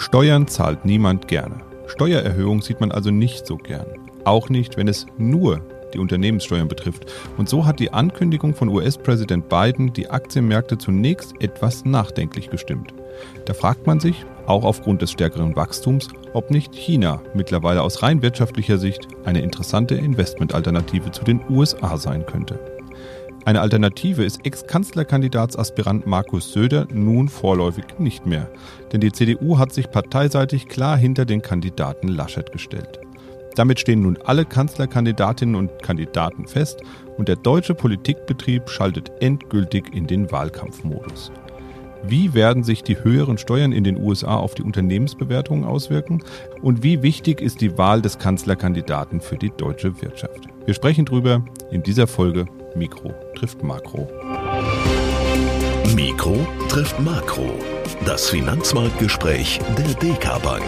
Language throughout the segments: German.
Steuern zahlt niemand gerne. Steuererhöhung sieht man also nicht so gern. Auch nicht, wenn es nur die Unternehmenssteuern betrifft. Und so hat die Ankündigung von US-Präsident Biden die Aktienmärkte zunächst etwas nachdenklich gestimmt. Da fragt man sich, auch aufgrund des stärkeren Wachstums, ob nicht China mittlerweile aus rein wirtschaftlicher Sicht eine interessante Investmentalternative zu den USA sein könnte. Eine Alternative ist Ex-Kanzlerkandidatsaspirant Markus Söder nun vorläufig nicht mehr, denn die CDU hat sich parteiseitig klar hinter den Kandidaten Laschet gestellt. Damit stehen nun alle Kanzlerkandidatinnen und Kandidaten fest und der deutsche Politikbetrieb schaltet endgültig in den Wahlkampfmodus. Wie werden sich die höheren Steuern in den USA auf die Unternehmensbewertungen auswirken? Und wie wichtig ist die Wahl des Kanzlerkandidaten für die deutsche Wirtschaft? Wir sprechen drüber in dieser Folge Mikro trifft Makro. Mikro trifft Makro. Das Finanzmarktgespräch der DK Bank.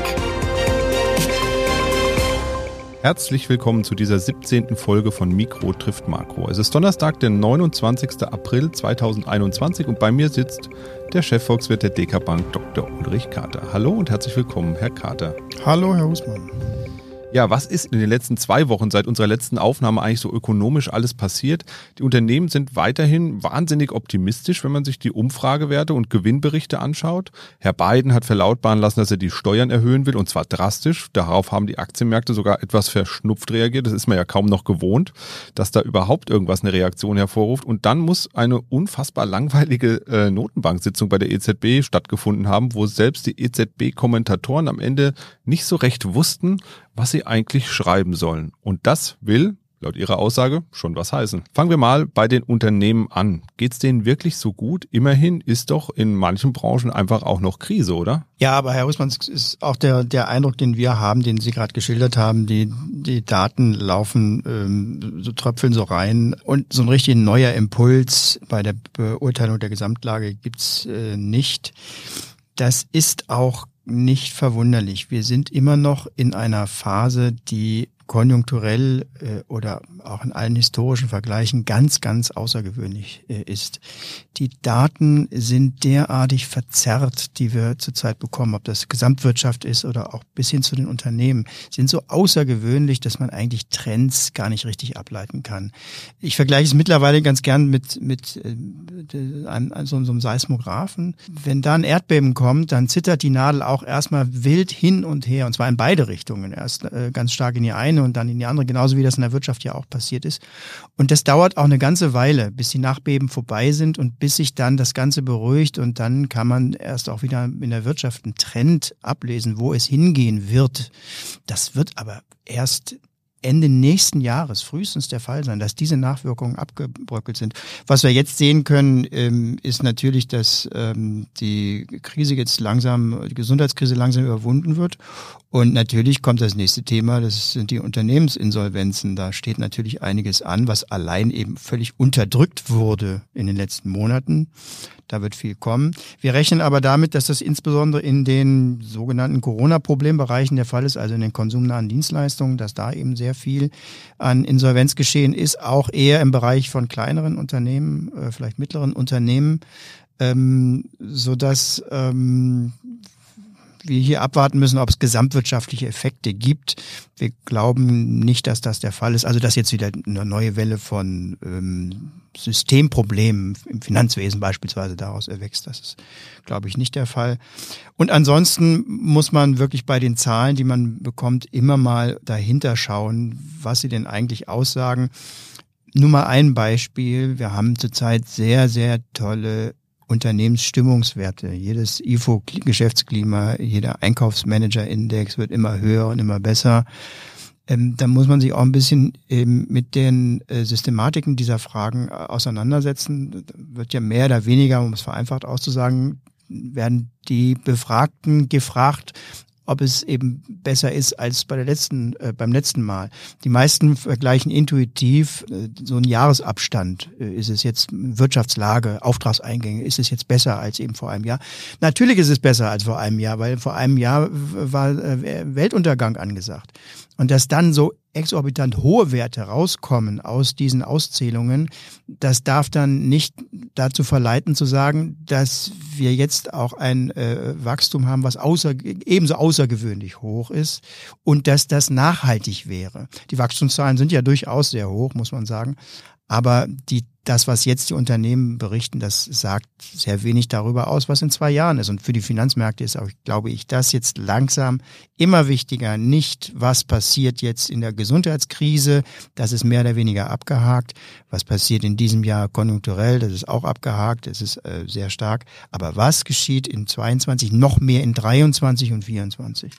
Herzlich willkommen zu dieser 17. Folge von Mikro trifft Makro. Es ist Donnerstag, der 29. April 2021 und bei mir sitzt der Chefvolkswirt der DK Bank, Dr. Ulrich Kater. Hallo und herzlich willkommen, Herr Kater. Hallo, Herr Husmann. Ja, was ist in den letzten zwei Wochen seit unserer letzten Aufnahme eigentlich so ökonomisch alles passiert? Die Unternehmen sind weiterhin wahnsinnig optimistisch, wenn man sich die Umfragewerte und Gewinnberichte anschaut. Herr Biden hat verlautbaren lassen, dass er die Steuern erhöhen will und zwar drastisch. Darauf haben die Aktienmärkte sogar etwas verschnupft reagiert. Das ist man ja kaum noch gewohnt, dass da überhaupt irgendwas eine Reaktion hervorruft. Und dann muss eine unfassbar langweilige äh, Notenbanksitzung bei der EZB stattgefunden haben, wo selbst die EZB-Kommentatoren am Ende nicht so recht wussten, was sie eigentlich schreiben sollen. Und das will, laut ihrer Aussage, schon was heißen. Fangen wir mal bei den Unternehmen an. Geht es denen wirklich so gut? Immerhin ist doch in manchen Branchen einfach auch noch Krise, oder? Ja, aber Herr Husmann, ist auch der, der Eindruck, den wir haben, den Sie gerade geschildert haben. Die, die Daten laufen, ähm, so tröpfeln so rein. Und so ein richtig neuer Impuls bei der Beurteilung der Gesamtlage gibt's äh, nicht. Das ist auch nicht verwunderlich. Wir sind immer noch in einer Phase, die konjunkturell äh, oder auch in allen historischen Vergleichen ganz, ganz außergewöhnlich äh, ist. Die Daten sind derartig verzerrt, die wir zurzeit bekommen, ob das Gesamtwirtschaft ist oder auch bis hin zu den Unternehmen, sind so außergewöhnlich, dass man eigentlich Trends gar nicht richtig ableiten kann. Ich vergleiche es mittlerweile ganz gern mit, mit äh, einem, so, so einem Seismographen. Wenn da ein Erdbeben kommt, dann zittert die Nadel auch erstmal wild hin und her, und zwar in beide Richtungen. Erst äh, ganz stark in die eine eine und dann in die andere, genauso wie das in der Wirtschaft ja auch passiert ist. Und das dauert auch eine ganze Weile, bis die Nachbeben vorbei sind und bis sich dann das Ganze beruhigt und dann kann man erst auch wieder in der Wirtschaft einen Trend ablesen, wo es hingehen wird. Das wird aber erst Ende nächsten Jahres frühestens der Fall sein, dass diese Nachwirkungen abgebröckelt sind. Was wir jetzt sehen können, ähm, ist natürlich, dass ähm, die Krise jetzt langsam, die Gesundheitskrise langsam überwunden wird. Und natürlich kommt das nächste Thema, das sind die Unternehmensinsolvenzen. Da steht natürlich einiges an, was allein eben völlig unterdrückt wurde in den letzten Monaten. Da wird viel kommen. Wir rechnen aber damit, dass das insbesondere in den sogenannten Corona-Problembereichen der Fall ist, also in den konsumnahen Dienstleistungen, dass da eben sehr viel an Insolvenz geschehen ist, auch eher im Bereich von kleineren Unternehmen, äh, vielleicht mittleren Unternehmen, ähm, so dass ähm, wir hier abwarten müssen, ob es gesamtwirtschaftliche Effekte gibt. Wir glauben nicht, dass das der Fall ist. Also dass jetzt wieder eine neue Welle von ähm, Systemproblemen im Finanzwesen beispielsweise daraus erwächst. Das ist, glaube ich, nicht der Fall. Und ansonsten muss man wirklich bei den Zahlen, die man bekommt, immer mal dahinter schauen, was sie denn eigentlich aussagen. Nur mal ein Beispiel. Wir haben zurzeit sehr, sehr tolle Unternehmensstimmungswerte. Jedes IFO-Geschäftsklima, jeder Einkaufsmanager-Index wird immer höher und immer besser. Ähm, da muss man sich auch ein bisschen ähm, mit den äh, Systematiken dieser Fragen äh, auseinandersetzen. Wird ja mehr oder weniger, um es vereinfacht auszusagen, werden die Befragten gefragt, ob es eben besser ist als bei der letzten, äh, beim letzten Mal. Die meisten vergleichen intuitiv äh, so einen Jahresabstand. Äh, ist es jetzt Wirtschaftslage, Auftragseingänge, ist es jetzt besser als eben vor einem Jahr? Natürlich ist es besser als vor einem Jahr, weil vor einem Jahr war äh, Weltuntergang angesagt. Und dass dann so exorbitant hohe Werte rauskommen aus diesen Auszählungen, das darf dann nicht dazu verleiten zu sagen, dass wir jetzt auch ein äh, Wachstum haben, was außer, ebenso außergewöhnlich hoch ist und dass das nachhaltig wäre. Die Wachstumszahlen sind ja durchaus sehr hoch, muss man sagen. Aber die, das, was jetzt die Unternehmen berichten, das sagt sehr wenig darüber aus, was in zwei Jahren ist. Und für die Finanzmärkte ist auch, glaube ich, das jetzt langsam immer wichtiger. Nicht, was passiert jetzt in der Gesundheitskrise, das ist mehr oder weniger abgehakt. Was passiert in diesem Jahr konjunkturell, das ist auch abgehakt, das ist äh, sehr stark. Aber was geschieht in 22, noch mehr in 23 und 24?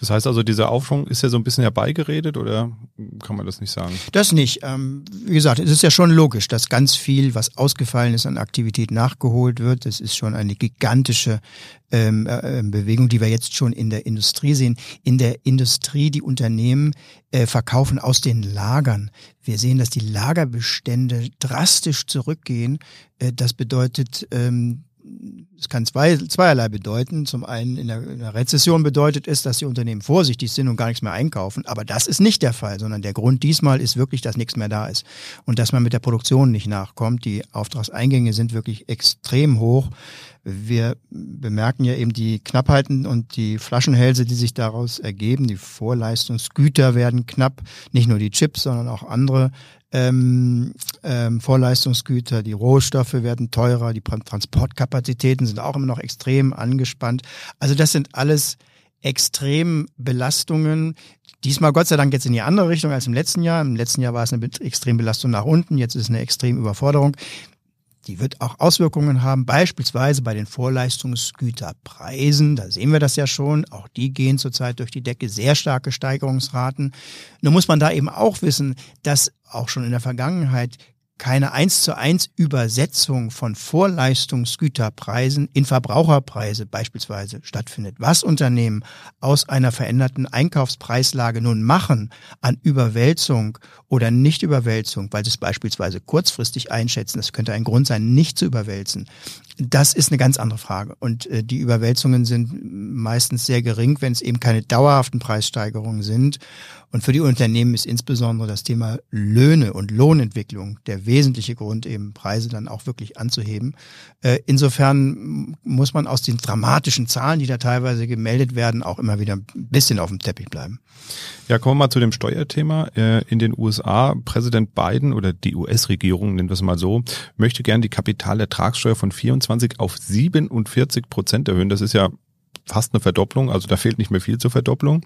Das heißt also, dieser Aufschwung ist ja so ein bisschen herbeigeredet oder kann man das nicht sagen? Das nicht. Ähm, wie gesagt, es ist ja schon logisch, dass ganz viel, was ausgefallen ist an Aktivität nachgeholt wird. Das ist schon eine gigantische ähm, äh, Bewegung, die wir jetzt schon in der Industrie sehen. In der Industrie, die Unternehmen äh, verkaufen aus den Lagern. Wir sehen, dass die Lagerbestände drastisch zurückgehen. Äh, das bedeutet, ähm, es kann zwei, zweierlei bedeuten. Zum einen in der, in der, Rezession bedeutet es, dass die Unternehmen vorsichtig sind und gar nichts mehr einkaufen. Aber das ist nicht der Fall, sondern der Grund diesmal ist wirklich, dass nichts mehr da ist und dass man mit der Produktion nicht nachkommt. Die Auftragseingänge sind wirklich extrem hoch. Wir bemerken ja eben die Knappheiten und die Flaschenhälse, die sich daraus ergeben. Die Vorleistungsgüter werden knapp, nicht nur die Chips, sondern auch andere ähm, ähm, Vorleistungsgüter, die Rohstoffe werden teurer, die Transportkapazitäten sind auch immer noch extrem angespannt. Also das sind alles extrem Belastungen. Diesmal Gott sei Dank jetzt in die andere Richtung als im letzten Jahr. Im letzten Jahr war es eine Extrembelastung nach unten, jetzt ist es eine Extremüberforderung. Die wird auch Auswirkungen haben, beispielsweise bei den Vorleistungsgüterpreisen. Da sehen wir das ja schon. Auch die gehen zurzeit durch die Decke. Sehr starke Steigerungsraten. Nur muss man da eben auch wissen, dass auch schon in der Vergangenheit keine eins zu eins Übersetzung von Vorleistungsgüterpreisen in Verbraucherpreise beispielsweise stattfindet. Was Unternehmen aus einer veränderten Einkaufspreislage nun machen an Überwälzung oder Nichtüberwälzung, weil sie es beispielsweise kurzfristig einschätzen, das könnte ein Grund sein, nicht zu überwälzen. Das ist eine ganz andere Frage. Und äh, die Überwälzungen sind meistens sehr gering, wenn es eben keine dauerhaften Preissteigerungen sind. Und für die Unternehmen ist insbesondere das Thema Löhne und Lohnentwicklung der wesentliche Grund, eben Preise dann auch wirklich anzuheben. Äh, insofern muss man aus den dramatischen Zahlen, die da teilweise gemeldet werden, auch immer wieder ein bisschen auf dem Teppich bleiben. Ja, kommen wir mal zu dem Steuerthema. Äh, in den USA, Präsident Biden oder die US-Regierung, nennen wir es mal so, möchte gern die Kapitalertragssteuer von 24 auf 47 Prozent erhöhen. Das ist ja fast eine Verdopplung, also da fehlt nicht mehr viel zur Verdopplung.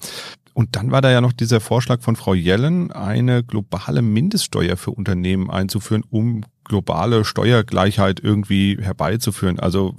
Und dann war da ja noch dieser Vorschlag von Frau Yellen, eine globale Mindeststeuer für Unternehmen einzuführen, um globale Steuergleichheit irgendwie herbeizuführen. Also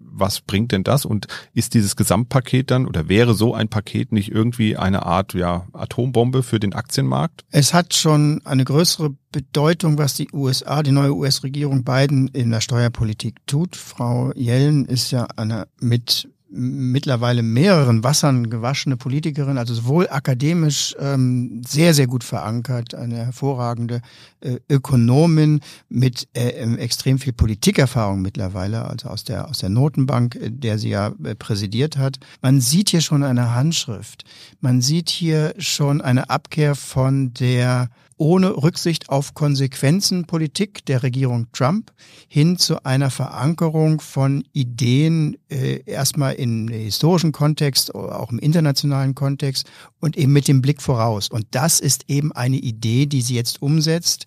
was bringt denn das? Und ist dieses Gesamtpaket dann oder wäre so ein Paket nicht irgendwie eine Art ja, Atombombe für den Aktienmarkt? Es hat schon eine größere Bedeutung, was die USA, die neue US-Regierung Biden in der Steuerpolitik tut. Frau Yellen ist ja eine mit mittlerweile mehreren Wassern gewaschene Politikerin, also sowohl akademisch ähm, sehr, sehr gut verankert, eine hervorragende äh, Ökonomin mit äh, ähm, extrem viel Politikerfahrung mittlerweile, also aus der, aus der Notenbank, äh, der sie ja äh, präsidiert hat. Man sieht hier schon eine Handschrift. Man sieht hier schon eine Abkehr von der ohne Rücksicht auf Konsequenzen Politik der Regierung Trump hin zu einer Verankerung von Ideen äh, erstmal im historischen Kontext, auch im internationalen Kontext und eben mit dem Blick voraus. Und das ist eben eine Idee, die sie jetzt umsetzt,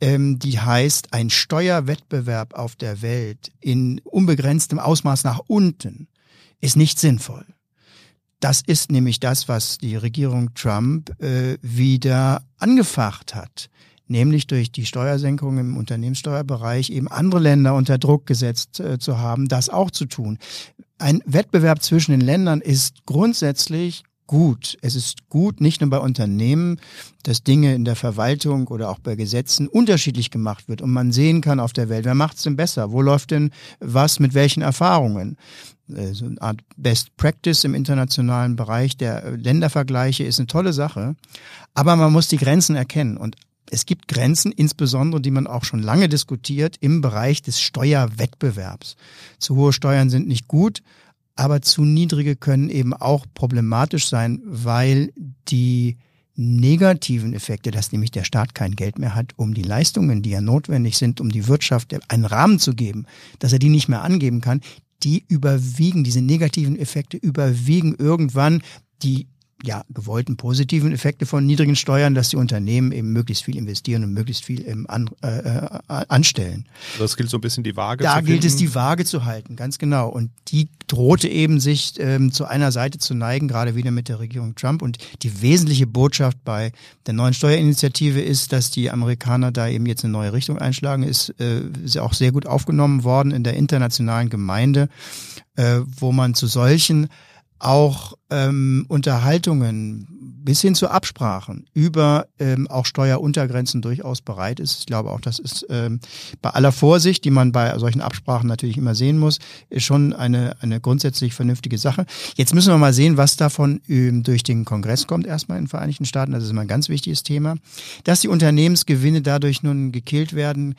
ähm, die heißt, ein Steuerwettbewerb auf der Welt in unbegrenztem Ausmaß nach unten ist nicht sinnvoll. Das ist nämlich das, was die Regierung Trump äh, wieder angefacht hat, nämlich durch die Steuersenkung im Unternehmenssteuerbereich eben andere Länder unter Druck gesetzt äh, zu haben, das auch zu tun. Ein Wettbewerb zwischen den Ländern ist grundsätzlich gut. Es ist gut, nicht nur bei Unternehmen, dass Dinge in der Verwaltung oder auch bei Gesetzen unterschiedlich gemacht wird und man sehen kann auf der Welt, wer macht es denn besser? Wo läuft denn was mit welchen Erfahrungen? Äh, so eine Art Best Practice im internationalen Bereich der Ländervergleiche ist eine tolle Sache. Aber man muss die Grenzen erkennen und es gibt Grenzen, insbesondere, die man auch schon lange diskutiert, im Bereich des Steuerwettbewerbs. Zu hohe Steuern sind nicht gut, aber zu niedrige können eben auch problematisch sein, weil die negativen Effekte, dass nämlich der Staat kein Geld mehr hat, um die Leistungen, die ja notwendig sind, um die Wirtschaft einen Rahmen zu geben, dass er die nicht mehr angeben kann, die überwiegen, diese negativen Effekte überwiegen irgendwann. Die ja, gewollten positiven Effekte von niedrigen Steuern, dass die Unternehmen eben möglichst viel investieren und möglichst viel im an, äh, äh anstellen. Das gilt so ein bisschen die Waage da zu Da gilt es, die Waage zu halten, ganz genau. Und die drohte eben sich ähm, zu einer Seite zu neigen, gerade wieder mit der Regierung Trump. Und die wesentliche Botschaft bei der neuen Steuerinitiative ist, dass die Amerikaner da eben jetzt eine neue Richtung einschlagen, ist, äh, ist auch sehr gut aufgenommen worden in der internationalen Gemeinde, äh, wo man zu solchen auch ähm, Unterhaltungen bis hin zu Absprachen über ähm, auch Steueruntergrenzen durchaus bereit ist. Ich glaube auch, das ist ähm, bei aller Vorsicht, die man bei solchen Absprachen natürlich immer sehen muss, ist schon eine, eine grundsätzlich vernünftige Sache. Jetzt müssen wir mal sehen, was davon ähm, durch den Kongress kommt, erstmal in den Vereinigten Staaten. Das ist immer ein ganz wichtiges Thema. Dass die Unternehmensgewinne dadurch nun gekillt werden,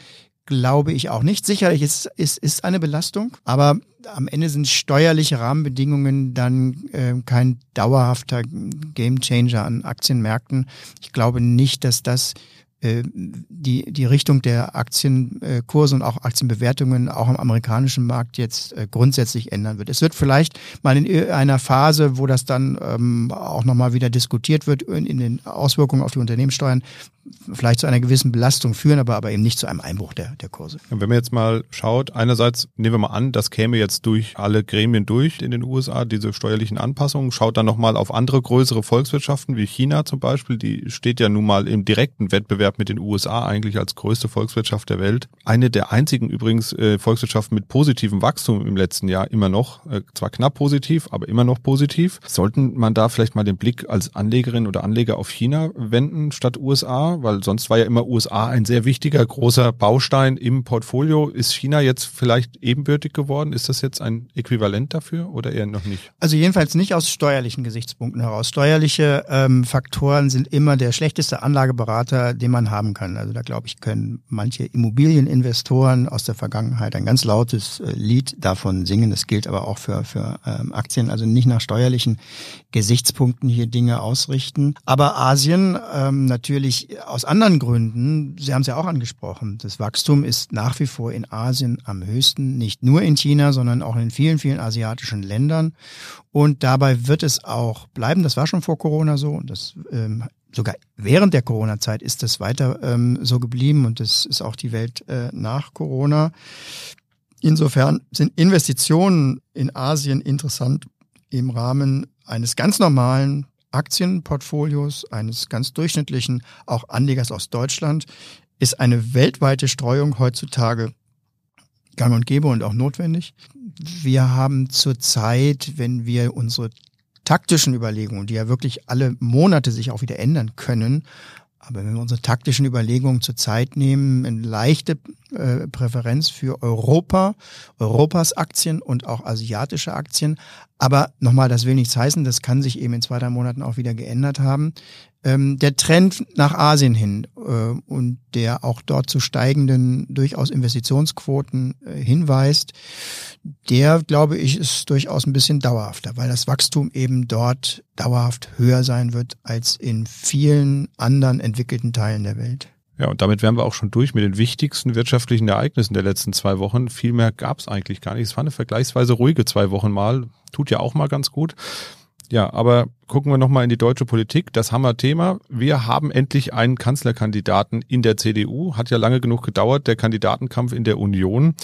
glaube ich auch nicht. Sicherlich ist, ist, ist eine Belastung, aber am Ende sind steuerliche Rahmenbedingungen dann äh, kein dauerhafter Gamechanger an Aktienmärkten. Ich glaube nicht, dass das äh, die, die Richtung der Aktienkurse und auch Aktienbewertungen auch am amerikanischen Markt jetzt äh, grundsätzlich ändern wird. Es wird vielleicht mal in einer Phase, wo das dann ähm, auch nochmal wieder diskutiert wird, in den Auswirkungen auf die Unternehmenssteuern, vielleicht zu einer gewissen Belastung führen, aber, aber eben nicht zu einem Einbruch der, der Kurse. Wenn man jetzt mal schaut, einerseits nehmen wir mal an, das käme jetzt durch alle Gremien durch in den USA, diese steuerlichen Anpassungen, schaut dann nochmal auf andere größere Volkswirtschaften wie China zum Beispiel, die steht ja nun mal im direkten Wettbewerb mit den USA eigentlich als größte Volkswirtschaft der Welt. Eine der einzigen übrigens äh, Volkswirtschaften mit positivem Wachstum im letzten Jahr immer noch, äh, zwar knapp positiv, aber immer noch positiv. Sollten man da vielleicht mal den Blick als Anlegerin oder Anleger auf China wenden statt Weil sonst war ja immer USA ein sehr wichtiger, großer Baustein im Portfolio. Ist China jetzt vielleicht ebenbürtig geworden? Ist das jetzt ein Äquivalent dafür oder eher noch nicht? Also jedenfalls nicht aus steuerlichen Gesichtspunkten heraus. Steuerliche ähm, Faktoren sind immer der schlechteste Anlageberater, den man haben kann. Also da glaube ich, können manche Immobilieninvestoren aus der Vergangenheit ein ganz lautes äh, Lied davon singen. Das gilt aber auch für, für ähm, Aktien. Also nicht nach steuerlichen Gesichtspunkten hier Dinge ausrichten. Aber Asien ähm, natürlich aus anderen Gründen, Sie haben es ja auch angesprochen, das Wachstum ist nach wie vor in Asien am höchsten, nicht nur in China, sondern auch in vielen, vielen asiatischen Ländern. Und dabei wird es auch bleiben. Das war schon vor Corona so und das ähm, sogar während der Corona-Zeit ist das weiter ähm, so geblieben und das ist auch die Welt äh, nach Corona. Insofern sind Investitionen in Asien interessant im Rahmen eines ganz normalen Aktienportfolios eines ganz durchschnittlichen, auch Anlegers aus Deutschland, ist eine weltweite Streuung heutzutage gang und gäbe und auch notwendig. Wir haben zurzeit, wenn wir unsere taktischen Überlegungen, die ja wirklich alle Monate sich auch wieder ändern können, aber wenn wir unsere taktischen Überlegungen zur Zeit nehmen, eine leichte äh, Präferenz für Europa, Europas Aktien und auch asiatische Aktien. Aber nochmal, das will nichts heißen, das kann sich eben in zwei, drei Monaten auch wieder geändert haben ähm, der Trend nach Asien hin äh, und der auch dort zu steigenden durchaus Investitionsquoten äh, hinweist, der, glaube ich, ist durchaus ein bisschen dauerhafter, weil das Wachstum eben dort dauerhaft höher sein wird als in vielen anderen entwickelten Teilen der Welt. Ja, und damit wären wir auch schon durch mit den wichtigsten wirtschaftlichen Ereignissen der letzten zwei Wochen. Viel mehr gab es eigentlich gar nicht. Es war eine vergleichsweise ruhige zwei Wochen mal. Tut ja auch mal ganz gut. Ja, aber gucken wir nochmal in die deutsche Politik. Das Hammer-Thema. Wir haben endlich einen Kanzlerkandidaten in der CDU. Hat ja lange genug gedauert, der Kandidatenkampf in der Union.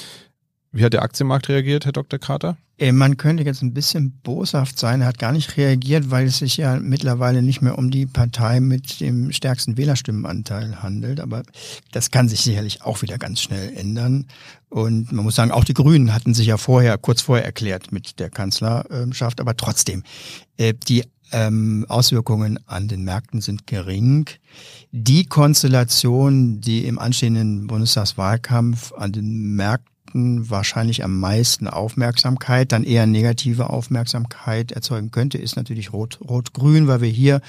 Wie hat der Aktienmarkt reagiert, Herr Dr. Krater? Äh, man könnte jetzt ein bisschen boshaft sein. Er hat gar nicht reagiert, weil es sich ja mittlerweile nicht mehr um die Partei mit dem stärksten Wählerstimmenanteil handelt. Aber das kann sich sicherlich auch wieder ganz schnell ändern. Und man muss sagen, auch die Grünen hatten sich ja vorher, kurz vorher erklärt mit der Kanzlerschaft. Aber trotzdem, äh, die ähm, Auswirkungen an den Märkten sind gering. Die Konstellation, die im anstehenden Bundestagswahlkampf an den Märkten Märkten wahrscheinlich am meisten Aufmerksamkeit, dann eher negative Aufmerksamkeit erzeugen könnte, ist natürlich Rot, Rot-Grün, weil wir hier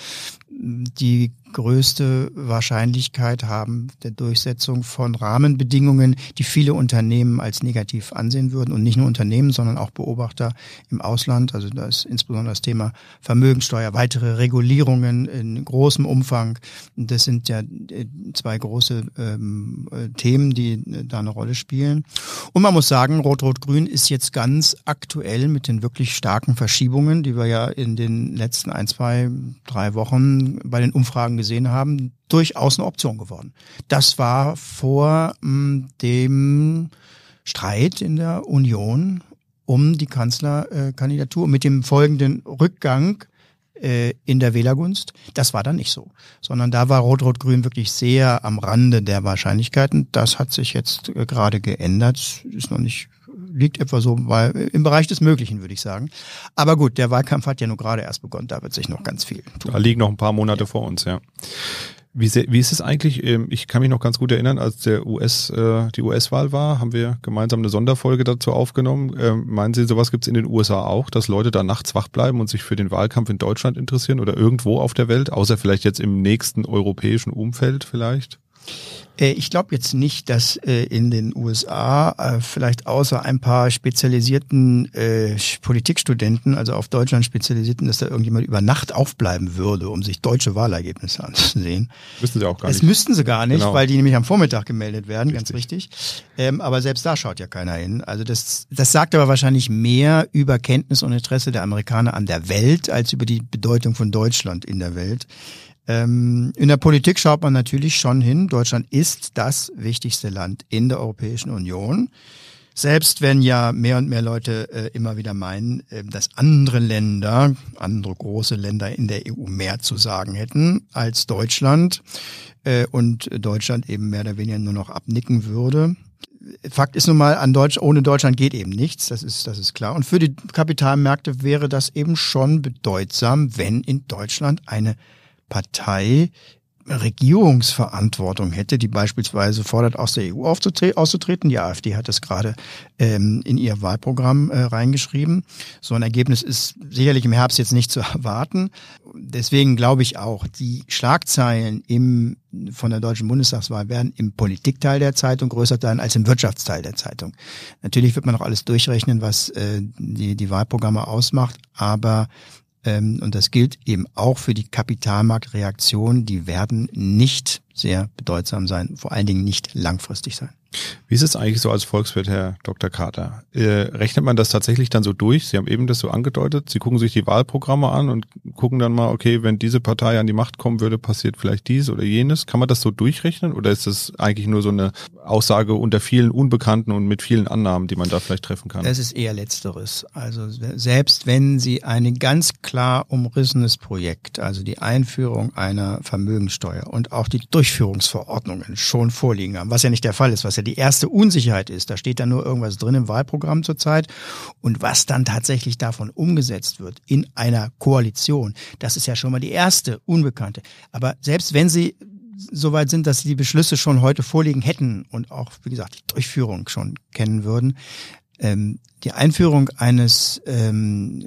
die größte Wahrscheinlichkeit haben der Durchsetzung von Rahmenbedingungen, die viele Unternehmen als negativ ansehen würden und nicht nur Unternehmen, sondern auch Beobachter im Ausland. Also da ist insbesondere das Thema Vermögensteuer, weitere Regulierungen in großem Umfang. Das sind ja äh, zwei große ähm, äh, Themen, die äh, da eine Rolle spielen. Und man muss sagen, Rot-Rot-Grün ist jetzt ganz aktuell mit den wirklich starken Verschiebungen, die wir ja in den letzten ein, zwei, drei Wochen bei den Umfragen gesehen haben, durchaus eine Option geworden. Das war vor hm, dem Streit in der Union um die Kanzlerkandidatur mit dem folgenden Rückgang äh, in der Wählergunst. Das war dann nicht so, sondern da war Rot-Rot-Grün wirklich sehr am Rande der Wahrscheinlichkeiten. Das hat sich jetzt äh, gerade geändert, ist noch nicht liegt etwa so bei, im Bereich des Möglichen, würde ich sagen. Aber gut, der Wahlkampf hat ja nur gerade erst begonnen, da wird sich noch ganz viel tun. Da liegen noch ein paar Monate ja. vor uns, ja. Wie, sehr, wie ist es eigentlich? Ähm, ich kann mich noch ganz gut erinnern, als der US, äh, die US-Wahl war, haben wir gemeinsam eine Sonderfolge dazu aufgenommen. Ähm, meinen Sie, sowas gibt es in den USA auch, dass Leute da nachts wach bleiben und sich für den Wahlkampf in Deutschland interessieren oder irgendwo auf der Welt, außer vielleicht jetzt im nächsten europäischen Umfeld vielleicht? Äh, ich glaube jetzt nicht, dass äh, in den USA äh, vielleicht außer ein paar spezialisierten Politikstudenten, also auf Deutschland spezialisierten, dass da irgendjemand über Nacht aufbleiben würde, um sich deutsche Wahlergebnisse anzusehen. Müssten sie auch gar nicht. Das müssten sie gar nicht, genau. weil die nämlich am Vormittag gemeldet werden, richtig. ganz richtig. Ähm, aber selbst da schaut ja keiner hin. Also das, das sagt aber wahrscheinlich mehr über Kenntnis und Interesse der Amerikaner an der Welt als über die Bedeutung von Deutschland in der Welt. Ähm, in der Politik schaut man natürlich schon hin. Deutschland ist das wichtigste Land in der Europäischen Union. Selbst wenn ja mehr und mehr Leute äh, immer wieder meinen, äh, dass andere Länder, andere große Länder in der EU mehr zu sagen hätten als Deutschland äh, und Deutschland eben mehr oder weniger nur noch abnicken würde. Fakt ist nun mal, an Deutsch, ohne Deutschland geht eben nichts, das ist, das ist klar. Und für die Kapitalmärkte wäre das eben schon bedeutsam, wenn in Deutschland eine Partei Regierungsverantwortung hätte, die beispielsweise fordert, aus der EU auszutreten. Die AfD hat das gerade ähm, in ihr Wahlprogramm äh, reingeschrieben. So ein Ergebnis ist sicherlich im Herbst jetzt nicht zu erwarten. Deswegen glaube ich auch, die Schlagzeilen im, von der deutschen Bundestagswahl werden im Politikteil der Zeitung größer sein als im Wirtschaftsteil der Zeitung. Natürlich wird man noch alles durchrechnen, was äh, die, die Wahlprogramme ausmacht, aber und das gilt eben auch für die Kapitalmarktreaktionen. Die werden nicht sehr bedeutsam sein, vor allen Dingen nicht langfristig sein. Wie ist es eigentlich so als Volkswirt, Herr Dr. Carter? Äh, rechnet man das tatsächlich dann so durch? Sie haben eben das so angedeutet. Sie gucken sich die Wahlprogramme an und gucken dann mal, okay, wenn diese Partei an die Macht kommen würde, passiert vielleicht dies oder jenes. Kann man das so durchrechnen oder ist das eigentlich nur so eine Aussage unter vielen Unbekannten und mit vielen Annahmen, die man da vielleicht treffen kann? Es ist eher Letzteres. Also selbst wenn Sie ein ganz klar umrissenes Projekt, also die Einführung einer Vermögenssteuer und auch die Durchführungsverordnungen schon vorliegen haben, was ja nicht der Fall ist, was ja die erste Unsicherheit ist. Da steht dann nur irgendwas drin im Wahlprogramm zurzeit. Und was dann tatsächlich davon umgesetzt wird in einer Koalition, das ist ja schon mal die erste Unbekannte. Aber selbst wenn Sie soweit sind, dass sie die Beschlüsse schon heute vorliegen hätten und auch, wie gesagt, die Durchführung schon kennen würden, ähm, die Einführung eines ähm,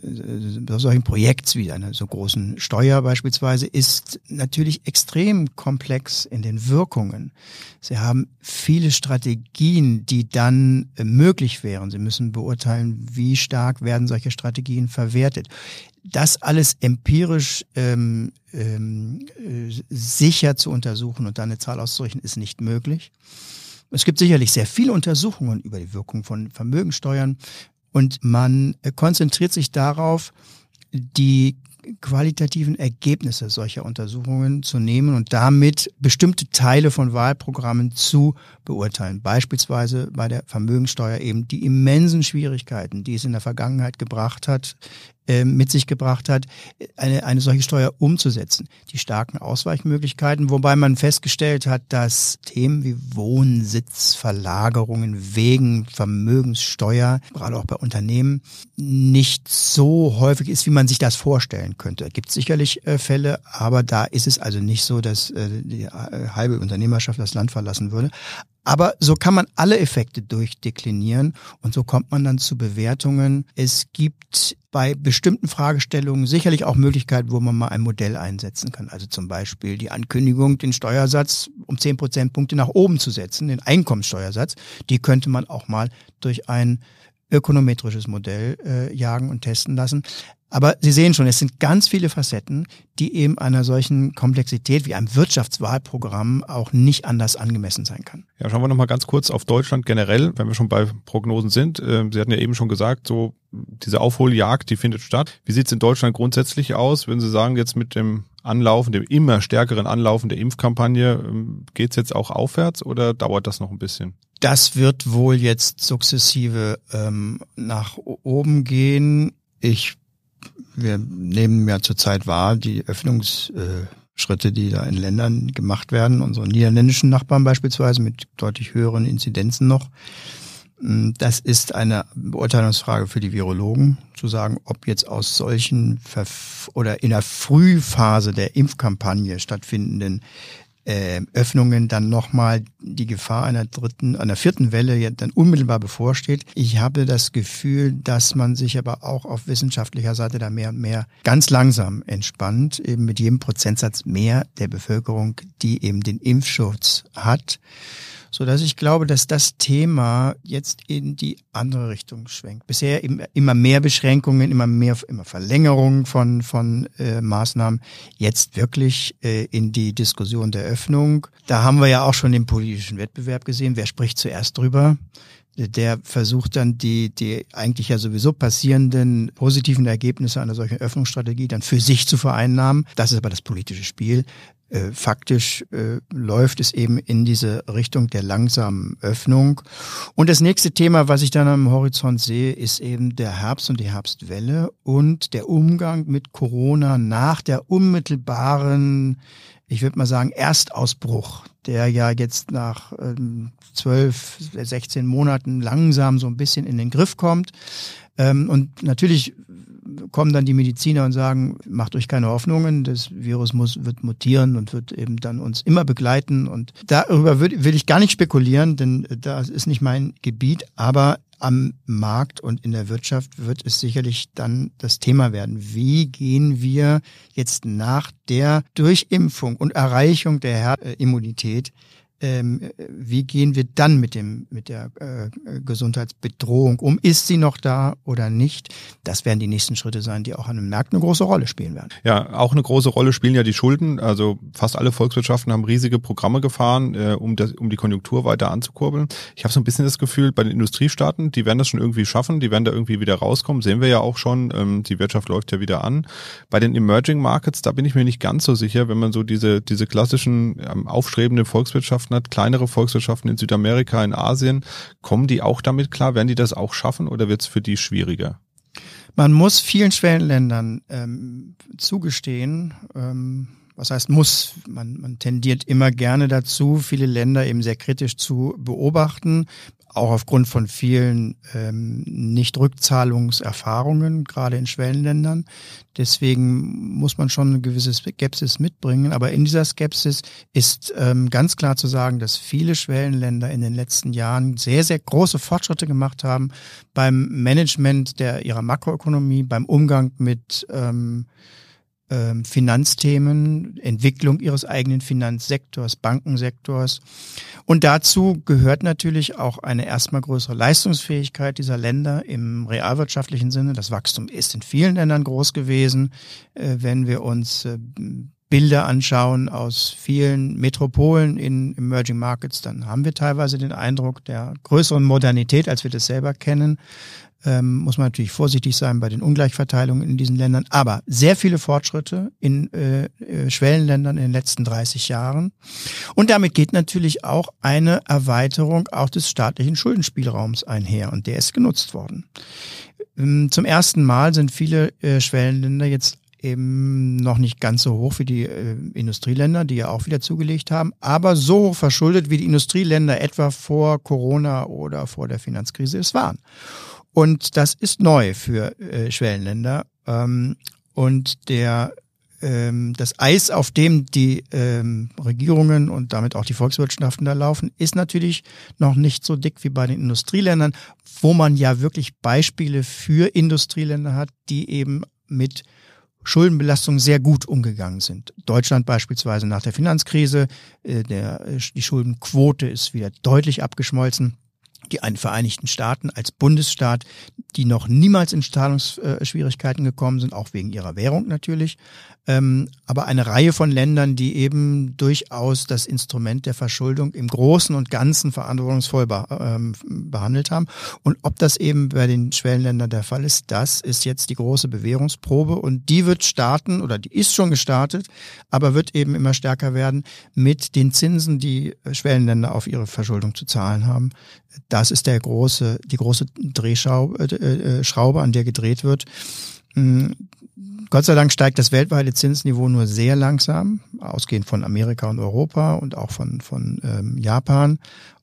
äh, solchen Projekts wie einer so großen Steuer beispielsweise ist natürlich extrem komplex in den Wirkungen. Sie haben viele Strategien, die dann äh, möglich wären. Sie müssen beurteilen, wie stark werden solche Strategien verwertet. Das alles empirisch ähm, ähm, äh, sicher zu untersuchen und dann eine Zahl auszurechnen, ist nicht möglich. Es gibt sicherlich sehr viele Untersuchungen über die Wirkung von Vermögensteuern und man äh, konzentriert sich darauf, die qualitativen Ergebnisse solcher Untersuchungen zu nehmen und damit bestimmte Teile von Wahlprogrammen zu beurteilen. Beispielsweise bei der Vermögensteuer eben die immensen Schwierigkeiten, die es in der Vergangenheit gebracht hat, äh, mit sich gebracht hat, eine, eine solche Steuer umzusetzen. Die starken Ausweichmöglichkeiten, wobei man festgestellt hat, dass Themen wie Wohnsitzverlagerungen wegen Vermögenssteuer, gerade auch bei Unternehmen, nicht so häufig ist, wie man sich das vorstellen könnte. Es gibt sicherlich äh, Fälle, aber da ist es also nicht so, dass äh, die äh, halbe Unternehmerschaft das Land verlassen würde. Aber so kann man alle Effekte durchdeklinieren und so kommt man dann zu Bewertungen. Es gibt bei bestimmten Fragestellungen sicherlich auch Möglichkeiten, wo man mal ein Modell einsetzen kann. Also zum Beispiel die Ankündigung, den Steuersatz um zehn Prozentpunkte nach oben zu setzen, den Einkommenssteuersatz, die könnte man auch mal durch ein ökonometrisches Modell äh, jagen und testen lassen. Aber Sie sehen schon, es sind ganz viele Facetten, die eben einer solchen Komplexität wie einem Wirtschaftswahlprogramm auch nicht anders angemessen sein kann. Ja, schauen wir nochmal ganz kurz auf Deutschland generell, wenn wir schon bei Prognosen sind. Ähm, Sie hatten ja eben schon gesagt, so diese Aufholjagd, die findet statt. Wie sieht es in Deutschland grundsätzlich aus? Würden Sie sagen, jetzt mit dem Anlaufen, dem immer stärkeren Anlaufen der Impfkampagne, ähm, geht es jetzt auch aufwärts oder dauert das noch ein bisschen? Das wird wohl jetzt sukzessive ähm, nach oben gehen. Ich wir nehmen ja zurzeit wahr die Öffnungsschritte, die da in Ländern gemacht werden, unsere niederländischen Nachbarn beispielsweise mit deutlich höheren Inzidenzen noch. Mm, das ist eine Beurteilungsfrage für die Virologen, zu sagen, ob jetzt aus solchen Verf oder in der Frühphase der Impfkampagne stattfindenden äh, Öffnungen dann nochmal die Gefahr einer dritten, einer vierten Welle ja dann unmittelbar bevorsteht. Ich habe das Gefühl, dass man sich aber auch auf wissenschaftlicher Seite da mehr und mehr ganz langsam entspannt, eben mit jedem Prozentsatz mehr der Bevölkerung, die eben den Impfschutz hat so dass ich glaube, dass das Thema jetzt in die andere Richtung schwenkt. Bisher immer mehr Beschränkungen, immer mehr, immer Verlängerungen von von äh, Maßnahmen. Jetzt wirklich äh, in die Diskussion der Öffnung. Da haben wir ja auch schon den politischen Wettbewerb gesehen. Wer spricht zuerst drüber? der versucht dann die, die eigentlich ja sowieso passierenden positiven Ergebnisse einer solchen Öffnungsstrategie dann für sich zu vereinnahmen. Das ist aber das politische Spiel. Äh, faktisch äh, läuft es eben in diese Richtung der langsamen Öffnung. Und das nächste Thema, was ich dann am Horizont sehe, ist eben der Herbst und die Herbstwelle und der Umgang mit Corona nach der unmittelbaren, ich würde mal sagen, Erstausbruch, der ja jetzt nach ähm, zwölf, ähm, 16 Monaten langsam so ein bisschen in den Griff kommt. Ähm, und natürlich kommen dann die Mediziner und sagen, macht euch keine Hoffnungen, das Virus muss, wird mutieren und wird eben dann uns immer begleiten. Und darüber will, will ich gar nicht spekulieren, denn das ist nicht mein Gebiet, aber am Markt und in der Wirtschaft wird es sicherlich dann das Thema werden. Wie gehen wir jetzt nach der Durchimpfung und Erreichung der Herdimmunität ähm, wie gehen wir dann mit dem mit der äh, Gesundheitsbedrohung um? Ist sie noch da oder nicht? Das werden die nächsten Schritte sein, die auch an den Märkten eine große Rolle spielen werden. Ja, auch eine große Rolle spielen ja die Schulden. Also fast alle Volkswirtschaften haben riesige Programme gefahren, äh, um das, um die Konjunktur weiter anzukurbeln. Ich habe so ein bisschen das Gefühl, bei den Industriestaaten, die werden das schon irgendwie schaffen, die werden da irgendwie wieder rauskommen. Sehen wir ja auch schon. Ähm, die Wirtschaft läuft ja wieder an. Bei den Emerging Markets, da bin ich mir nicht ganz so sicher, wenn man so diese diese klassischen ähm, aufstrebenden Volkswirtschaften Hat, kleinere Volkswirtschaften in Südamerika, in Asien, kommen die auch damit klar? Werden die das auch schaffen oder wird es für die schwieriger? Man muss vielen Schwellenländern ähm, zugestehen, ähm, was heißt muss, man, man tendiert immer gerne dazu, viele Länder eben sehr kritisch zu beobachten, auch aufgrund von vielen ähm, Nicht-Rückzahlungserfahrungen, gerade in Schwellenländern. Deswegen muss man schon eine gewisse Skepsis mitbringen. Aber in dieser Skepsis ist ähm, ganz klar zu sagen, dass viele Schwellenländer in den letzten Jahren sehr, sehr große Fortschritte gemacht haben beim Management der ihrer Makroökonomie, beim Umgang mit ähm, ähm, Finanzthemen, Entwicklung ihres eigenen Finanzsektors, Bankensektors. Und dazu gehört natürlich auch eine erstmal größere Leistungsfähigkeit dieser Länder im realwirtschaftlichen Sinne. Das Wachstum ist in vielen Ländern groß gewesen. Äh, wenn wir uns äh, Bilder anschauen aus vielen Metropolen in Emerging Markets, dann haben wir teilweise den Eindruck der größeren Modernität, als wir das selber kennen ähm, muss man natürlich vorsichtig sein bei den Ungleichverteilungen in diesen Ländern. Aber sehr viele Fortschritte in äh, äh Schwellenländern in den letzten 30 Jahren. Und damit geht natürlich auch eine Erweiterung auch des staatlichen Schuldenspielraums einher. Und der ist genutzt worden. Ähm, zum ersten Mal sind viele äh, Schwellenländer jetzt eben noch nicht ganz so hoch wie die äh, Industrieländer, die ja auch wieder zugelegt haben, aber so hoch verschuldet wie die Industrieländer etwa vor Corona oder vor der Finanzkrise es waren. Und das ist neu für äh, Schwellenländer. Ähm, und der ähm, das Eis, auf dem die ähm, Regierungen und damit auch die Volkswirtschaften da laufen, ist natürlich noch nicht so dick wie bei den Industrieländern, wo man ja wirklich Beispiele für Industrieländer hat, die eben mit Schuldenbelastung sehr gut umgegangen sind. Deutschland beispielsweise nach der Finanzkrise, äh, der, die Schuldenquote ist wieder deutlich abgeschmolzen die Vereinigten Staaten als Bundesstaat, die noch niemals in Zahlungsschwierigkeiten gekommen sind, auch wegen ihrer Währung natürlich, ähm, aber eine Reihe von Ländern, die eben durchaus das Instrument der Verschuldung im Großen und Ganzen verantwortungsvoll ähm, behandelt haben. Und ob das eben bei den Schwellenländern der Fall ist, das ist jetzt die große Bewährungsprobe und die wird starten oder die ist schon gestartet, aber wird eben immer stärker werden mit den Zinsen, die Schwellenländer auf ihre Verschuldung zu zahlen haben. Das ist der große, die große Drehschraube, äh, äh, Schraube, an der gedreht wird. Hm, Gott sei Dank steigt das weltweite Zinsniveau nur sehr langsam, ausgehend von Amerika und Europa und auch von, von ähm, Japan.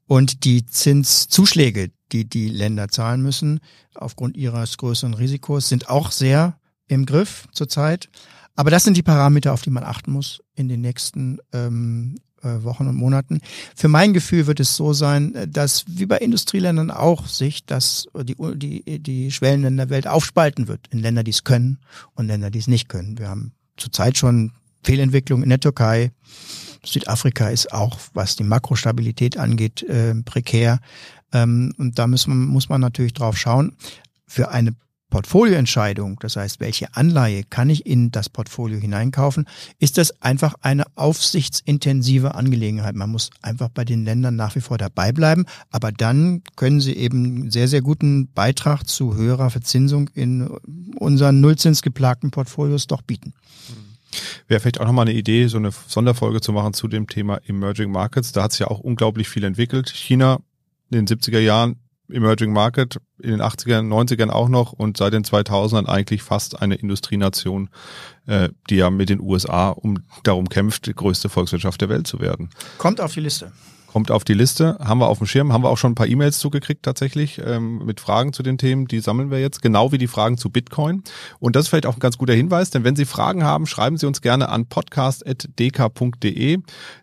Und die Zinszuschläge, die die Länder zahlen müssen, aufgrund ihres größeren Risikos, sind auch sehr im Griff zurzeit. Aber das sind die Parameter, auf die man achten muss in den nächsten ähm, äh, Wochen und Monaten. Für mein Gefühl wird es so sein, äh, dass wie bei Industrieländern auch sich das, die, die, die Schwellenländer der Welt aufspalten wird in Länder, die es können und Länder, die es nicht können. Wir haben zurzeit schon Fehlentwicklung in der Türkei. Südafrika ist auch, was die Makrostabilität angeht, äh, prekär. Ähm, und da muss man, muss man natürlich drauf schauen. Für eine Portfolioentscheidung, das heißt, welche Anleihe kann ich in das Portfolio hineinkaufen, ist das einfach eine aufsichtsintensive Angelegenheit. Man muss einfach bei den Ländern nach wie vor dabei bleiben, aber dann können sie eben sehr, sehr guten Beitrag zu höherer Verzinsung in unseren nullzinsgeplagten Portfolios doch bieten. Wäre vielleicht auch nochmal eine Idee, so eine Sonderfolge zu machen zu dem Thema Emerging Markets. Da hat sich ja auch unglaublich viel entwickelt. China in den 70er Jahren Emerging Market, in den 80ern, 90ern auch noch und seit den 2000ern eigentlich fast eine Industrienation, äh, die ja mit den USA um darum kämpft, die größte Volkswirtschaft der Welt zu werden. Kommt auf die Liste. Kommt auf die Liste, haben wir auf dem Schirm, haben wir auch schon ein paar E-Mails zugekriegt tatsächlich ähm, mit Fragen zu den Themen, die sammeln wir jetzt, genau wie die Fragen zu Bitcoin. Und das ist vielleicht auch ein ganz guter Hinweis, denn wenn Sie Fragen haben, schreiben Sie uns gerne an podcast.dk.de,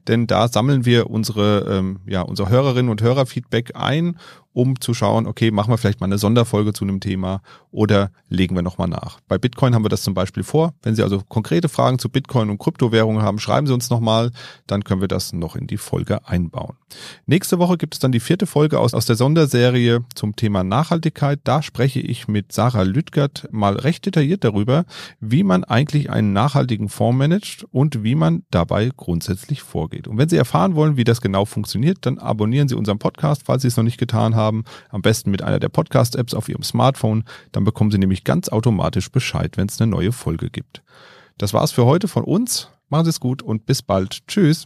denn da sammeln wir unsere, ähm, ja, unser Hörerinnen und Hörerfeedback ein um zu schauen, okay, machen wir vielleicht mal eine Sonderfolge zu einem Thema oder legen wir nochmal nach. Bei Bitcoin haben wir das zum Beispiel vor. Wenn Sie also konkrete Fragen zu Bitcoin und Kryptowährungen haben, schreiben Sie uns nochmal, dann können wir das noch in die Folge einbauen. Nächste Woche gibt es dann die vierte Folge aus, aus der Sonderserie zum Thema Nachhaltigkeit. Da spreche ich mit Sarah Lüttgert mal recht detailliert darüber, wie man eigentlich einen nachhaltigen Fonds managt und wie man dabei grundsätzlich vorgeht. Und wenn Sie erfahren wollen, wie das genau funktioniert, dann abonnieren Sie unseren Podcast, falls Sie es noch nicht getan haben am besten mit einer der Podcast-Apps auf Ihrem Smartphone. Dann bekommen Sie nämlich ganz automatisch Bescheid, wenn es eine neue Folge gibt. Das war's für heute von uns. Machen Sie es gut und bis bald. Tschüss.